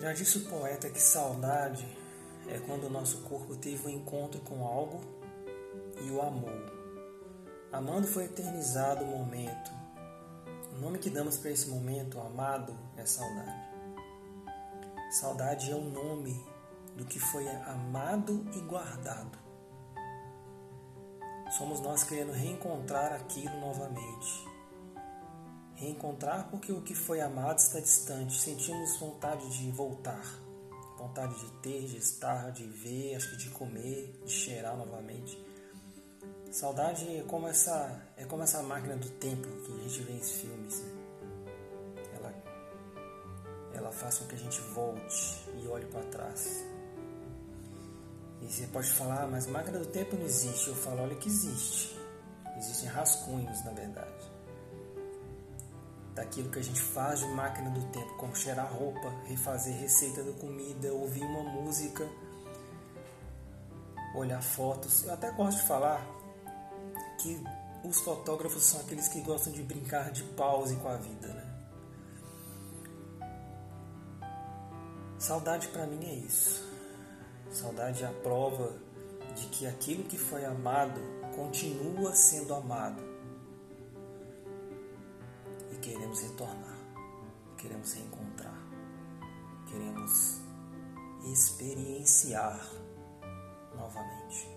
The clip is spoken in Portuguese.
Já disse o poeta que saudade é quando o nosso corpo teve um encontro com algo e o amou. Amando foi eternizado o momento. O nome que damos para esse momento, amado, é saudade. Saudade é o nome do que foi amado e guardado. Somos nós querendo reencontrar aquilo novamente. Reencontrar porque o que foi amado está distante, sentimos vontade de voltar, vontade de ter, de estar, de ver, acho que de comer, de cheirar novamente. Saudade é como essa, é como essa máquina do tempo que a gente vê em filmes. Né? Ela, ela faz com que a gente volte e olhe para trás. E você pode falar, ah, mas máquina do tempo não existe. Eu falo, olha que existe. Existem rascunhos, na verdade daquilo que a gente faz de máquina do tempo, como cheirar roupa, refazer receita da comida, ouvir uma música, olhar fotos. Eu até gosto de falar que os fotógrafos são aqueles que gostam de brincar de pause com a vida, né? Saudade para mim é isso. Saudade é a prova de que aquilo que foi amado continua sendo amado queremos retornar, queremos reencontrar, queremos experienciar novamente.